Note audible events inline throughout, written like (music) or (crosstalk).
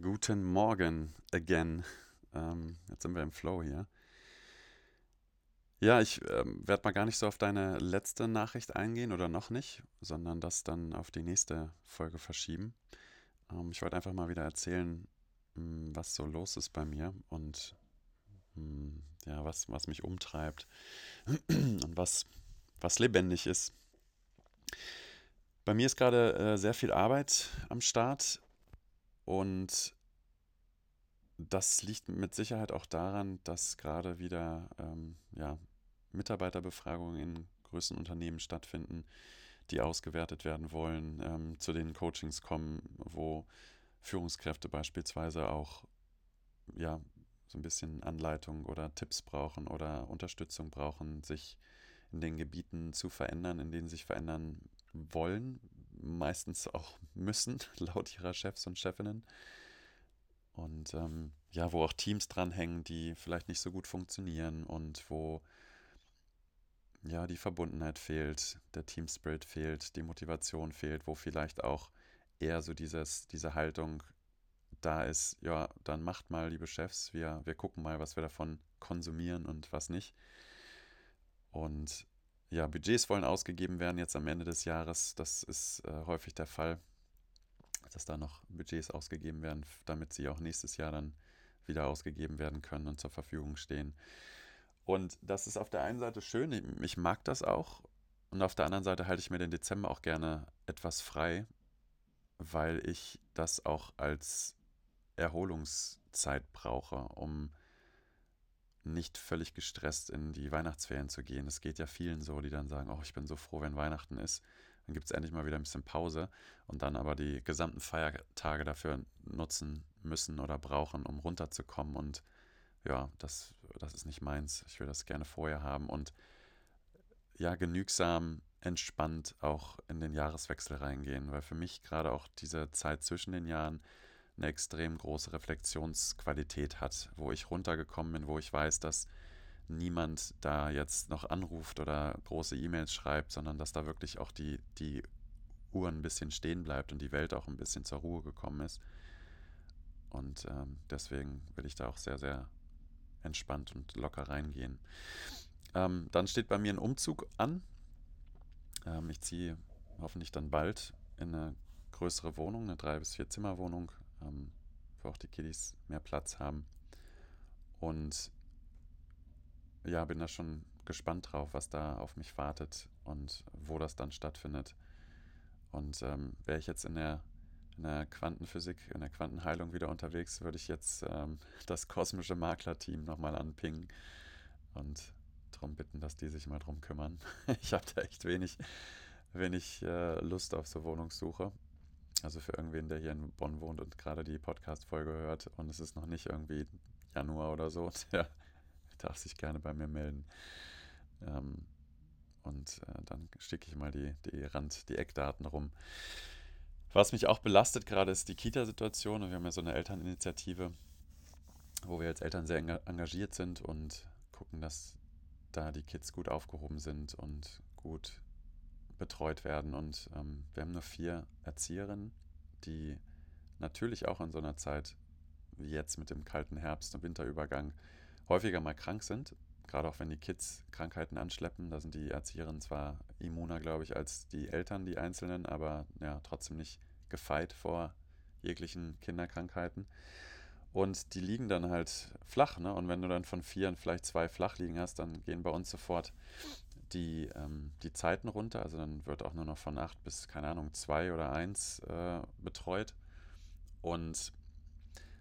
Guten Morgen again. Ähm, jetzt sind wir im Flow hier. Ja, ich ähm, werde mal gar nicht so auf deine letzte Nachricht eingehen oder noch nicht, sondern das dann auf die nächste Folge verschieben. Ähm, ich wollte einfach mal wieder erzählen, mh, hm, was so los ist bei mir und mh, hm, ja, was, was mich umtreibt (clears throat) und was, was lebendig ist. Bei mir ist gerade äh, sehr viel Arbeit am Start und das liegt mit Sicherheit auch daran, dass gerade wieder ähm, ja, Mitarbeiterbefragungen in größeren Unternehmen stattfinden, die ausgewertet werden wollen, ähm, zu den Coachings kommen, wo Führungskräfte beispielsweise auch ja, so ein bisschen Anleitung oder Tipps brauchen oder Unterstützung brauchen, sich in den Gebieten zu verändern, in denen sie sich verändern wollen, meistens auch müssen, (laughs) laut ihrer Chefs und Chefinnen. Und ähm, ja, wo auch Teams dranhängen, die vielleicht nicht so gut funktionieren und wo ja die Verbundenheit fehlt, der Teamspirit fehlt, die Motivation fehlt, wo vielleicht auch eher so dieses, diese Haltung da ist, ja, dann macht mal, liebe Chefs, wir, wir gucken mal, was wir davon konsumieren und was nicht. Und ja, Budgets wollen ausgegeben werden jetzt am Ende des Jahres. Das ist äh, häufig der Fall, dass da noch Budgets ausgegeben werden, damit sie auch nächstes Jahr dann wieder ausgegeben werden können und zur Verfügung stehen. Und das ist auf der einen Seite schön, ich, ich mag das auch. Und auf der anderen Seite halte ich mir den Dezember auch gerne etwas frei, weil ich das auch als Erholungszeit brauche, um nicht völlig gestresst in die Weihnachtsferien zu gehen. Es geht ja vielen so, die dann sagen, oh, ich bin so froh, wenn Weihnachten ist. Dann gibt es endlich mal wieder ein bisschen Pause und dann aber die gesamten Feiertage dafür nutzen müssen oder brauchen, um runterzukommen. Und ja, das, das ist nicht meins. Ich will das gerne vorher haben und ja, genügsam entspannt auch in den Jahreswechsel reingehen, weil für mich gerade auch diese Zeit zwischen den Jahren eine extrem große Reflexionsqualität hat, wo ich runtergekommen bin, wo ich weiß, dass niemand da jetzt noch anruft oder große E-Mails schreibt, sondern dass da wirklich auch die, die Uhr ein bisschen stehen bleibt und die Welt auch ein bisschen zur Ruhe gekommen ist. Und ähm, deswegen will ich da auch sehr, sehr entspannt und locker reingehen. Ähm, dann steht bei mir ein Umzug an. Ähm, ich ziehe hoffentlich dann bald in eine größere Wohnung, eine drei bis vier Zimmer Wohnung ähm, wo auch die Kiddies mehr Platz haben. Und ja, bin da schon gespannt drauf, was da auf mich wartet und wo das dann stattfindet. Und ähm, wäre ich jetzt in der, in der Quantenphysik, in der Quantenheilung wieder unterwegs, würde ich jetzt ähm, das kosmische Maklerteam nochmal anpingen und darum bitten, dass die sich mal drum kümmern. (laughs) ich habe da echt wenig, wenig äh, Lust auf so Wohnungssuche. Also für irgendwen, der hier in Bonn wohnt und gerade die Podcast-Folge hört und es ist noch nicht irgendwie Januar oder so, (laughs) der darf sich gerne bei mir melden. Ähm, und äh, dann schicke ich mal die, die Rand, die Eckdaten rum. Was mich auch belastet gerade ist die Kita-Situation. Wir haben ja so eine Elterninitiative, wo wir als Eltern sehr engagiert sind und gucken, dass da die Kids gut aufgehoben sind und gut betreut werden. Und ähm, wir haben nur vier Erzieherinnen, die natürlich auch in so einer Zeit wie jetzt mit dem kalten Herbst- und Winterübergang häufiger mal krank sind. Gerade auch wenn die Kids Krankheiten anschleppen, da sind die Erzieherinnen zwar immuner, glaube ich, als die Eltern, die Einzelnen, aber ja, trotzdem nicht gefeit vor jeglichen Kinderkrankheiten. Und die liegen dann halt flach, ne? Und wenn du dann von vier vielleicht zwei flach liegen hast, dann gehen bei uns sofort die, ähm, die Zeiten runter. Also dann wird auch nur noch von acht bis, keine Ahnung, zwei oder eins äh, betreut. Und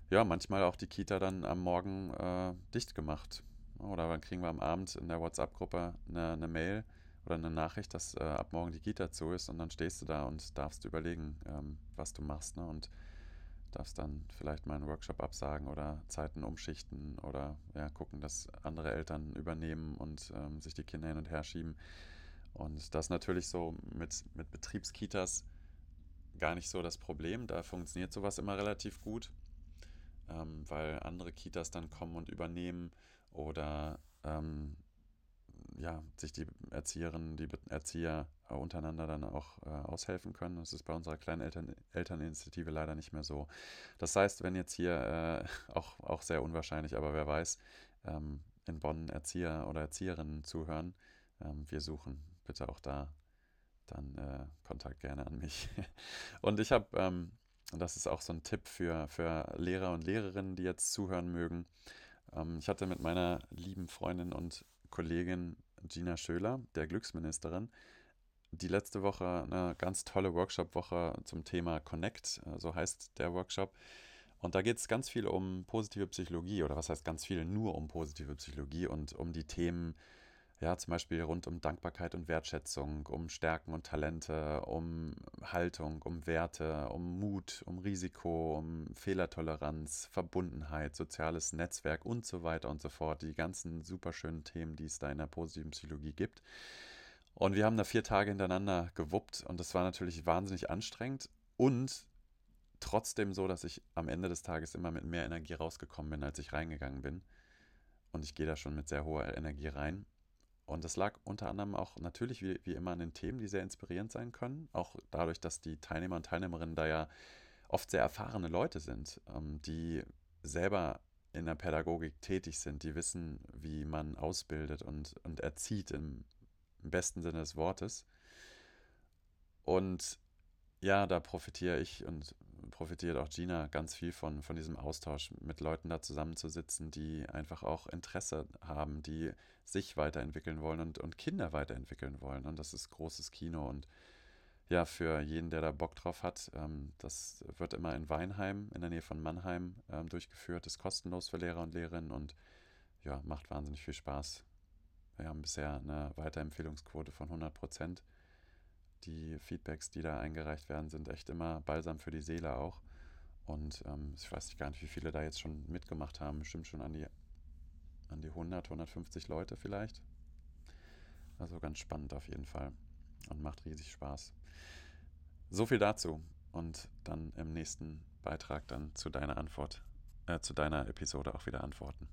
ja, manchmal auch die Kita dann am Morgen äh, dicht gemacht. Oder dann kriegen wir am Abend in der WhatsApp-Gruppe eine, eine, Mail oder eine Nachricht, dass äh, ab morgen die Kita zu ist und dann stehst du da und darfst überlegen, ähm, was du machst. Ne? Und darfst dann vielleicht mal einen Workshop absagen oder Zeiten umschichten oder ja, gucken, dass andere Eltern übernehmen und ähm, sich die Kinder hin und her schieben. Und das natürlich so mit, mit Betriebskitas gar nicht so das Problem. Da funktioniert sowas immer relativ gut, ähm, weil andere Kitas dann kommen und übernehmen oder ähm, ja, sich die Erzieherinnen, die Erzieher untereinander dann auch äh, aushelfen können. Das ist bei unserer kleinen Eltern Elterninitiative leider nicht mehr so. Das heißt, wenn jetzt hier äh, auch, auch sehr unwahrscheinlich, aber wer weiß, ähm, in Bonn Erzieher oder Erzieherinnen zuhören, ähm, wir suchen bitte auch da dann äh, Kontakt gerne an mich. (laughs) Und ich habe, ähm, das ist auch so ein Tipp für, für Lehrer und Lehrerinnen, die jetzt zuhören mögen. Ähm, ich hatte mit meiner lieben Freundin und Kollegin Gina Schöler, der Glücksministerin, die letzte Woche eine ganz tolle Workshop-Woche zum Thema Connect, äh, so heißt der Workshop. Und da geht es ganz viel um positive Psychologie oder was heißt ganz viel, nur um positive Psychologie und um die Themen, ja, zum Beispiel rund um Dankbarkeit und Wertschätzung, um Stärken und Talente, um Haltung, um Werte, um Mut, um Risiko, um Fehlertoleranz, Verbundenheit, soziales Netzwerk und so weiter und so fort. Die ganzen super schönen Themen, die es da in der positiven Psychologie gibt. Und wir haben da vier Tage hintereinander gewuppt und das war natürlich wahnsinnig anstrengend und trotzdem so, dass ich am Ende des Tages immer mit mehr Energie rausgekommen bin, als ich reingegangen bin. Und ich gehe da schon mit sehr hoher Energie rein. Und das lag unter anderem auch natürlich wie, wie immer an den Themen, die sehr inspirierend sein können. Auch dadurch, dass die Teilnehmer und Teilnehmerinnen da ja oft sehr erfahrene Leute sind, ähm, die selber in der Pädagogik tätig sind, die wissen, wie man ausbildet und, und erzieht im im besten Sinne des Wortes. Und ja, da profitiere ich und profitiert auch Gina ganz viel von, von diesem Austausch, mit Leuten da zusammenzusitzen, die einfach auch Interesse haben, die sich weiterentwickeln wollen und, und Kinder weiterentwickeln wollen. Und das ist großes Kino. Und ja, für jeden, der da Bock drauf hat, ähm, das wird immer in Weinheim, in der Nähe von Mannheim, ähm, durchgeführt, ist kostenlos für Lehrer und Lehrerinnen und ja, macht wahnsinnig viel Spaß. Wir haben bisher eine Weiterempfehlungsquote von 100 Prozent. Die Feedbacks, die da eingereicht werden, sind echt immer balsam für die Seele auch. Und ähm, ich weiß gar nicht, wie viele da jetzt schon mitgemacht haben. Bestimmt schon an die, an die 100, 150 Leute vielleicht. Also ganz spannend auf jeden Fall. Und macht riesig Spaß. So viel dazu. Und dann im nächsten Beitrag dann zu deiner Antwort, äh, zu deiner Episode auch wieder antworten.